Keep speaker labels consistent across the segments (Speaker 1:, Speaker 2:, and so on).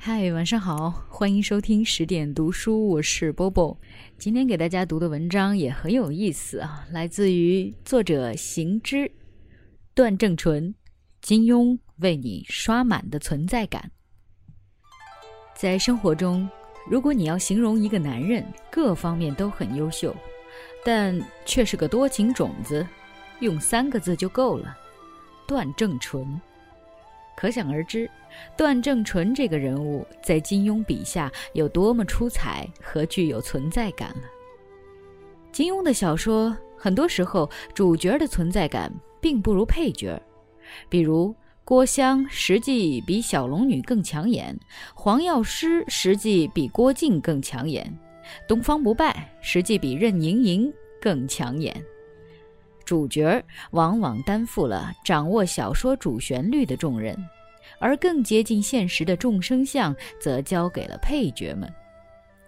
Speaker 1: 嗨，晚上好，欢迎收听十点读书，我是波波。今天给大家读的文章也很有意思啊，来自于作者行之，段正淳，金庸为你刷满的存在感。在生活中，如果你要形容一个男人各方面都很优秀，但却是个多情种子，用三个字就够了：段正淳。可想而知，段正淳这个人物在金庸笔下有多么出彩和具有存在感了。金庸的小说很多时候主角的存在感并不如配角，比如郭襄实际比小龙女更抢眼，黄药师实际比郭靖更抢眼，东方不败实际比任盈盈更抢眼。主角往往担负了掌握小说主旋律的重任，而更接近现实的众生相则交给了配角们。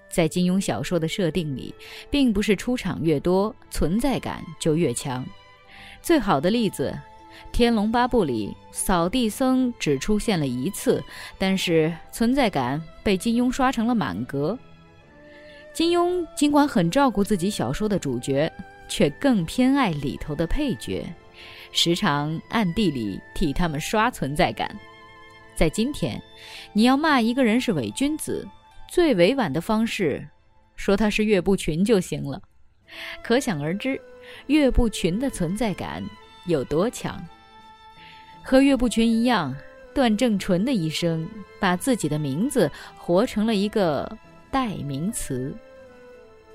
Speaker 1: 在金庸小说的设定里，并不是出场越多，存在感就越强。最好的例子，《天龙八部》里扫地僧只出现了一次，但是存在感被金庸刷成了满格。金庸尽管很照顾自己小说的主角。却更偏爱里头的配角，时常暗地里替他们刷存在感。在今天，你要骂一个人是伪君子，最委婉的方式，说他是岳不群就行了。可想而知，岳不群的存在感有多强。和岳不群一样，段正淳的一生把自己的名字活成了一个代名词。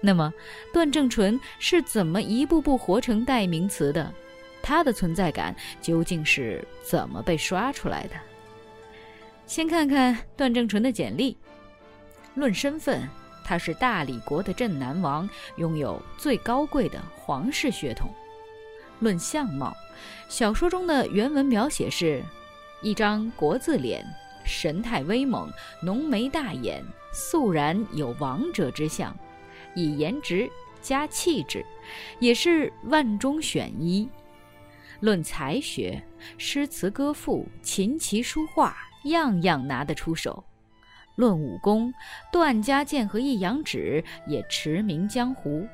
Speaker 1: 那么，段正淳是怎么一步步活成代名词的？他的存在感究竟是怎么被刷出来的？先看看段正淳的简历。论身份，他是大理国的镇南王，拥有最高贵的皇室血统。论相貌，小说中的原文描写是：一张国字脸，神态威猛，浓眉大眼，肃然有王者之相。以颜值加气质，也是万中选一。论才学，诗词歌赋、琴棋书画，样样拿得出手。论武功，段家剑和一阳指也驰名江湖。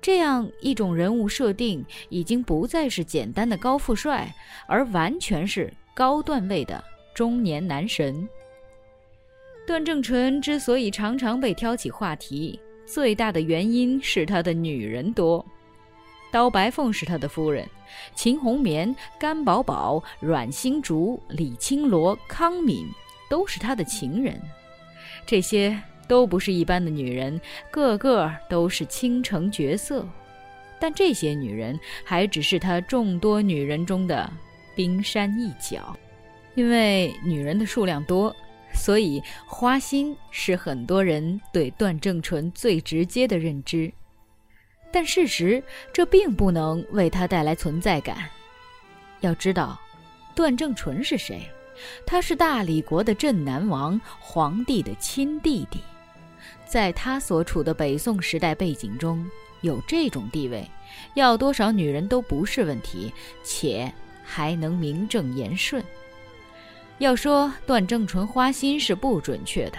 Speaker 1: 这样一种人物设定，已经不再是简单的高富帅，而完全是高段位的中年男神。段正淳之所以常常被挑起话题，最大的原因是他的女人多，刀白凤是他的夫人，秦红棉、甘宝宝、阮星竹、李青罗、康敏都是他的情人，这些都不是一般的女人，个个都是倾城绝色，但这些女人还只是他众多女人中的冰山一角，因为女人的数量多。所以，花心是很多人对段正淳最直接的认知，但事实这并不能为他带来存在感。要知道，段正淳是谁？他是大理国的镇南王，皇帝的亲弟弟，在他所处的北宋时代背景中，有这种地位，要多少女人都不是问题，且还能名正言顺。要说段正淳花心是不准确的，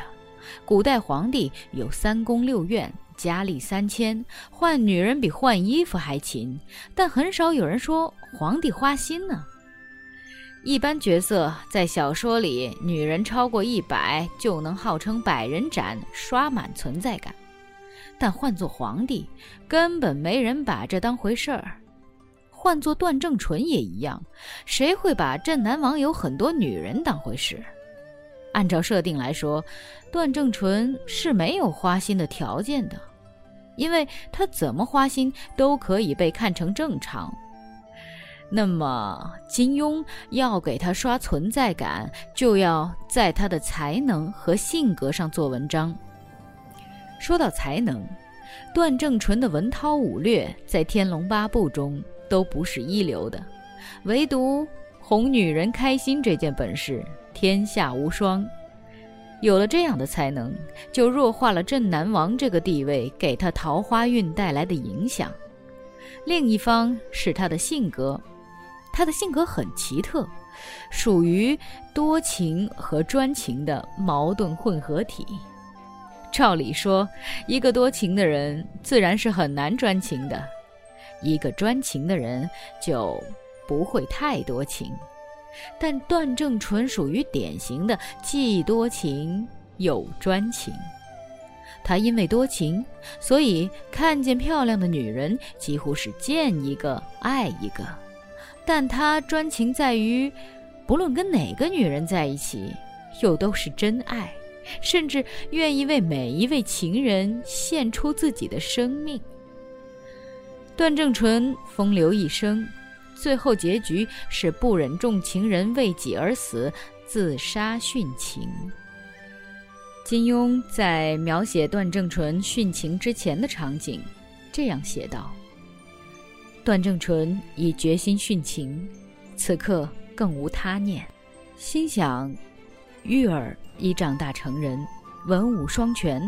Speaker 1: 古代皇帝有三宫六院，佳丽三千，换女人比换衣服还勤，但很少有人说皇帝花心呢。一般角色在小说里，女人超过一百就能号称百人斩，刷满存在感，但换做皇帝，根本没人把这当回事儿。换做段正淳也一样，谁会把镇南王有很多女人当回事？按照设定来说，段正淳是没有花心的条件的，因为他怎么花心都可以被看成正常。那么金庸要给他刷存在感，就要在他的才能和性格上做文章。说到才能，段正淳的文韬武略在《天龙八部》中。都不是一流的，唯独哄女人开心这件本事天下无双。有了这样的才能，就弱化了镇南王这个地位给他桃花运带来的影响。另一方是他的性格，他的性格很奇特，属于多情和专情的矛盾混合体。照理说，一个多情的人自然是很难专情的，一个专情的人就不会太多情。但段正淳属于典型的既多情又专情。他因为多情，所以看见漂亮的女人几乎是见一个爱一个。但他专情在于，不论跟哪个女人在一起，又都是真爱，甚至愿意为每一位情人献出自己的生命。段正淳风流一生，最后结局是不忍重情人为己而死，自杀殉情。金庸在描写段正淳殉情之前的场景，这样写道：“段正淳已决心殉情，此刻更无他念，心想：玉儿已长大成人，文武双全，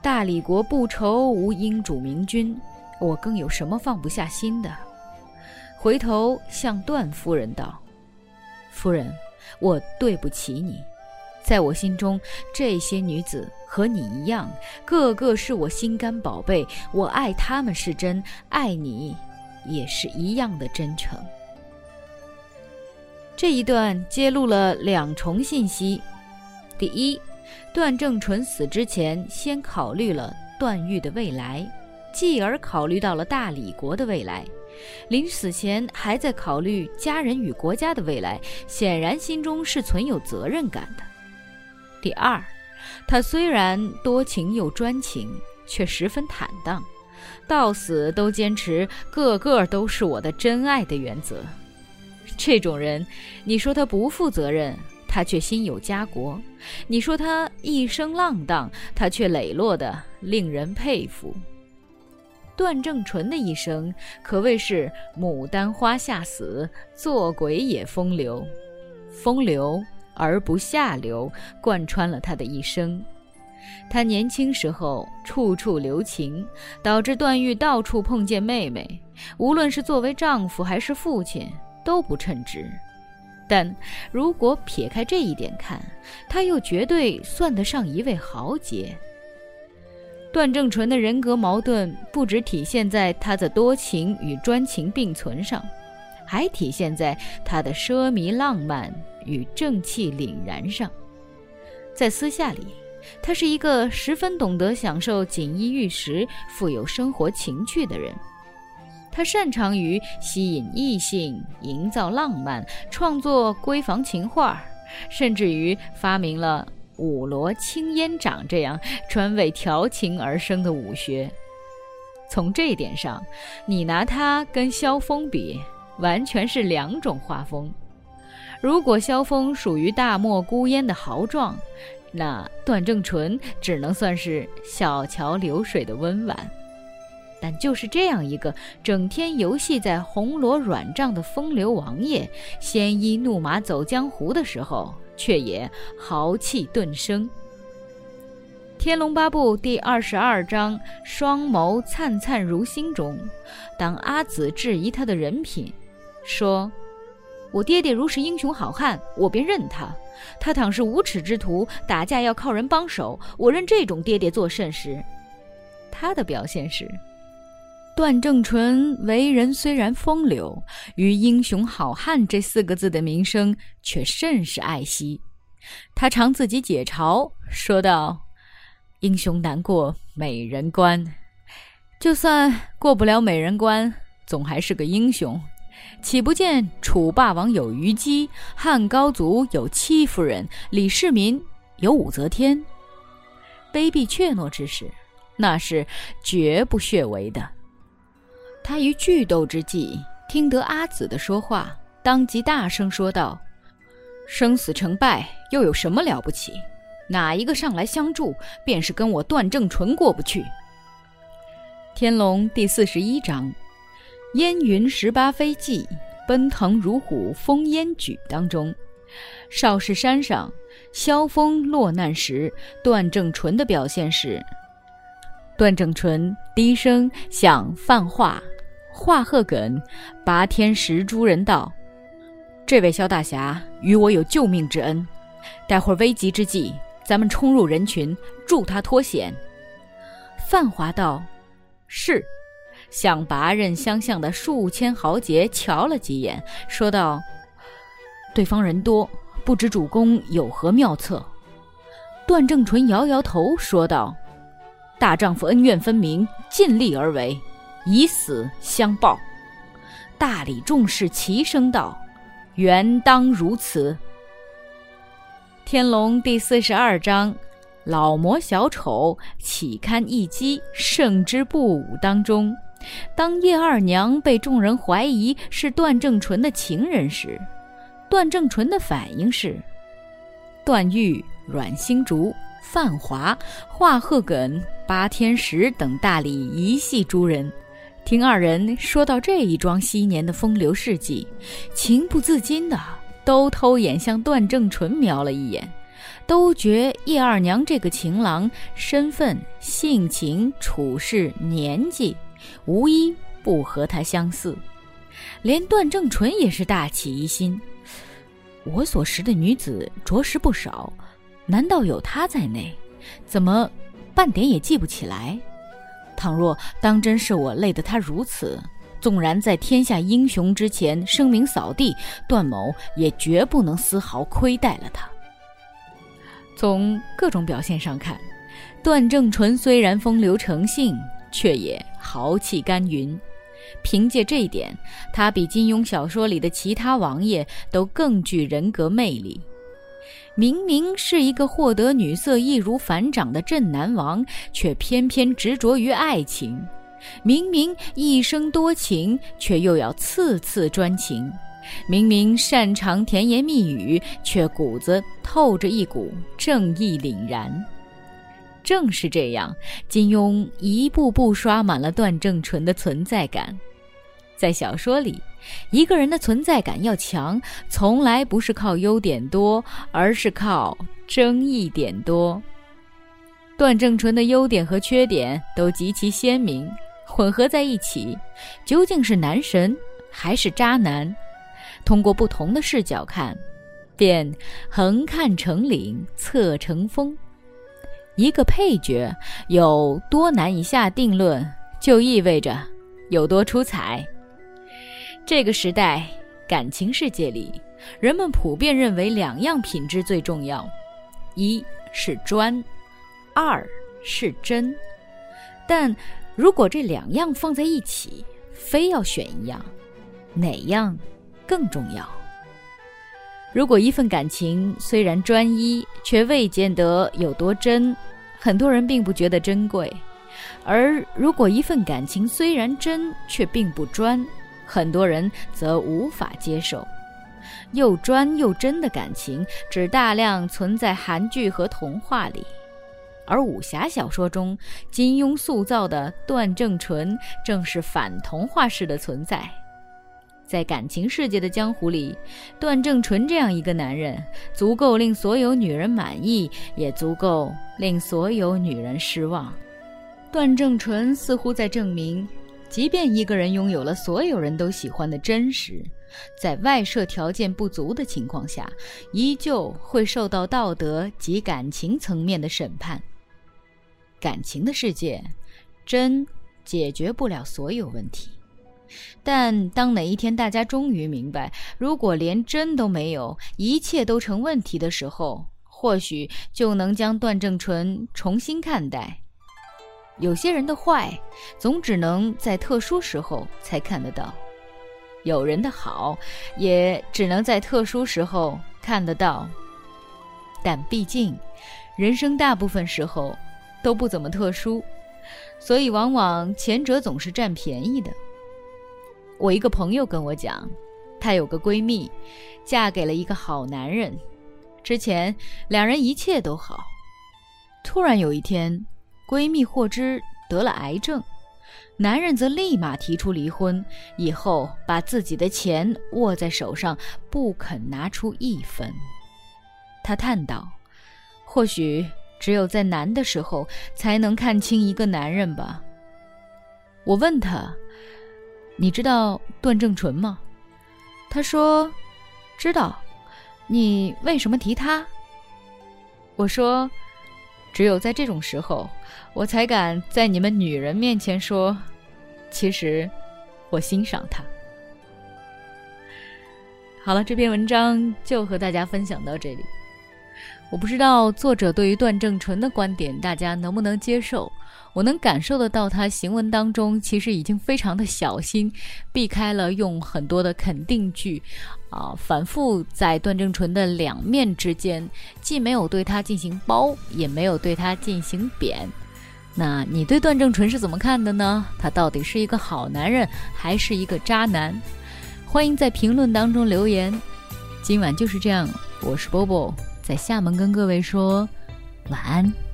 Speaker 1: 大理国不愁无英主明君，我更有什么放不下心的？回头向段夫人道：‘夫人，我对不起你。’”在我心中，这些女子和你一样，个个是我心肝宝贝。我爱她们是真，爱你也是一样的真诚。这一段揭露了两重信息：第一，段正淳死之前先考虑了段誉的未来，继而考虑到了大理国的未来；临死前还在考虑家人与国家的未来，显然心中是存有责任感的。第二，他虽然多情又专情，却十分坦荡，到死都坚持个个都是我的真爱的原则。这种人，你说他不负责任，他却心有家国；你说他一生浪荡，他却磊落的令人佩服。段正淳的一生可谓是牡丹花下死，做鬼也风流，风流。而不下流，贯穿了他的一生。他年轻时候处处留情，导致段誉到处碰见妹妹，无论是作为丈夫还是父亲都不称职。但如果撇开这一点看，他又绝对算得上一位豪杰。段正淳的人格矛盾不只体现在他的多情与专情并存上，还体现在他的奢靡浪漫。与正气凛然上，在私下里，他是一个十分懂得享受锦衣玉食、富有生活情趣的人。他擅长于吸引异性、营造浪漫、创作闺房情画，甚至于发明了五罗青烟掌这样专为调情而生的武学。从这一点上，你拿他跟萧峰比，完全是两种画风。如果萧峰属于大漠孤烟的豪壮，那段正淳只能算是小桥流水的温婉。但就是这样一个整天游戏在红罗软帐的风流王爷，鲜衣怒马走江湖的时候，却也豪气顿生。《天龙八部》第二十二章“双眸灿灿如星”中，当阿紫质疑他的人品，说。我爹爹如是英雄好汉，我便认他；他倘是无耻之徒，打架要靠人帮手，我认这种爹爹做甚时？他的表现是：段正淳为人虽然风流，于英雄好汉这四个字的名声却甚是爱惜。他常自己解嘲，说道：“英雄难过美人关，就算过不了美人关，总还是个英雄。”岂不见楚霸王有虞姬，汉高祖有戚夫人，李世民有武则天？卑鄙怯懦之事，那是绝不血为的。他于剧斗之际，听得阿紫的说话，当即大声说道：“生死成败又有什么了不起？哪一个上来相助，便是跟我段正淳过不去。”《天龙》第四十一章。烟云十八飞骑，奔腾如虎风烟举当中，少室山上，萧峰落难时，段正淳的表现是：段正淳低声向范化、华鹤梗、拔天石诸人道：“这位萧大侠与我有救命之恩，待会儿危急之际，咱们冲入人群，助他脱险。”范华道：“是。”向拔刃相向的数千豪杰瞧了几眼，说道：“对方人多，不知主公有何妙策？”段正淳摇摇头，说道：“大丈夫恩怨分明，尽力而为，以死相报。”大理众士齐声道：“原当如此。”天龙第四十二章：老魔小丑岂堪一击，胜之不武当中。当叶二娘被众人怀疑是段正淳的情人时，段正淳的反应是：段誉、阮星竹、范华、华鹤梗、八天石等大理一系诸人，听二人说到这一桩昔年的风流事迹，情不自禁的都偷眼向段正淳瞄了一眼，都觉叶二娘这个情郎身份、性情、处事、年纪。无一不和他相似，连段正淳也是大起疑心。我所识的女子着实不少，难道有她在内？怎么半点也记不起来？倘若当真是我累得他如此，纵然在天下英雄之前声名扫地，段某也绝不能丝毫亏待了他。从各种表现上看，段正淳虽然风流成性，却也。豪气干云，凭借这一点，他比金庸小说里的其他王爷都更具人格魅力。明明是一个获得女色易如反掌的镇南王，却偏偏执着于爱情；明明一生多情，却又要次次专情；明明擅长甜言蜜语，却骨子透着一股正义凛然。正是这样，金庸一步步刷满了段正淳的存在感。在小说里，一个人的存在感要强，从来不是靠优点多，而是靠争议点多。段正淳的优点和缺点都极其鲜明，混合在一起，究竟是男神还是渣男？通过不同的视角看，便横看成岭，侧成峰。一个配角有多难以下定论，就意味着有多出彩。这个时代感情世界里，人们普遍认为两样品质最重要：一是专，二是真。但如果这两样放在一起，非要选一样，哪样更重要？如果一份感情虽然专一，却未见得有多真，很多人并不觉得珍贵；而如果一份感情虽然真，却并不专，很多人则无法接受。又专又真的感情，只大量存在韩剧和童话里，而武侠小说中，金庸塑造的段正淳正是反童话式的存在。在感情世界的江湖里，段正淳这样一个男人，足够令所有女人满意，也足够令所有女人失望。段正淳似乎在证明，即便一个人拥有了所有人都喜欢的真实，在外设条件不足的情况下，依旧会受到道德及感情层面的审判。感情的世界，真解决不了所有问题。但当哪一天大家终于明白，如果连真都没有，一切都成问题的时候，或许就能将段正淳重新看待。有些人的坏，总只能在特殊时候才看得到；有人的好，也只能在特殊时候看得到。但毕竟，人生大部分时候都不怎么特殊，所以往往前者总是占便宜的。我一个朋友跟我讲，她有个闺蜜，嫁给了一个好男人，之前两人一切都好。突然有一天，闺蜜获知得了癌症，男人则立马提出离婚，以后把自己的钱握在手上，不肯拿出一分。她叹道：“或许只有在难的时候，才能看清一个男人吧。”我问她。你知道段正淳吗？他说：“知道。你为什么提他？我说，只有在这种时候，我才敢在你们女人面前说，其实我欣赏他。好了，这篇文章就和大家分享到这里。我不知道作者对于段正淳的观点，大家能不能接受？我能感受得到，他行文当中其实已经非常的小心，避开了用很多的肯定句，啊，反复在段正淳的两面之间，既没有对他进行褒，也没有对他进行贬。那你对段正淳是怎么看的呢？他到底是一个好男人，还是一个渣男？欢迎在评论当中留言。今晚就是这样，我是波波。在厦门跟各位说晚安。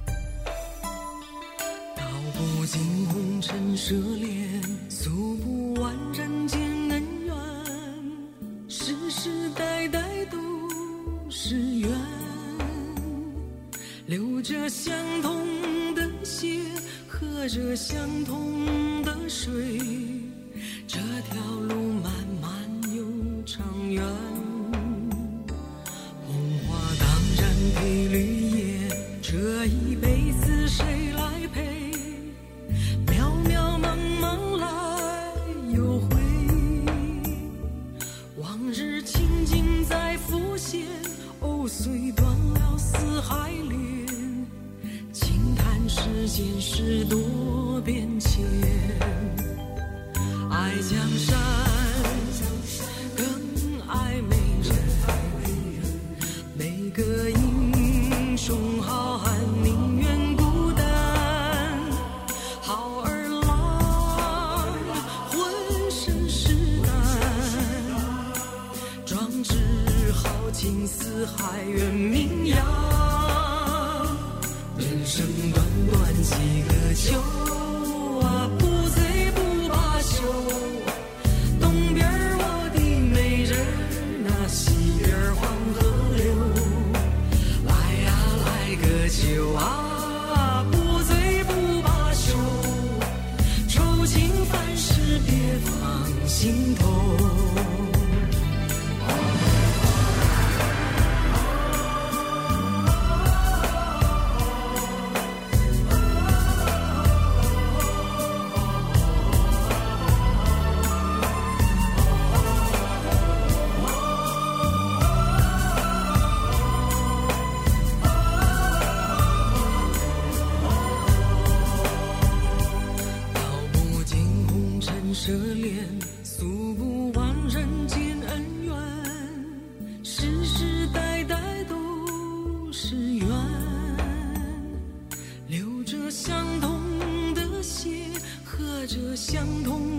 Speaker 2: 着相同的血，喝着相同的水，英雄好汉宁愿孤单好儿郎浑身是胆壮志豪情四海远名扬人生短短几个秋。心头。相同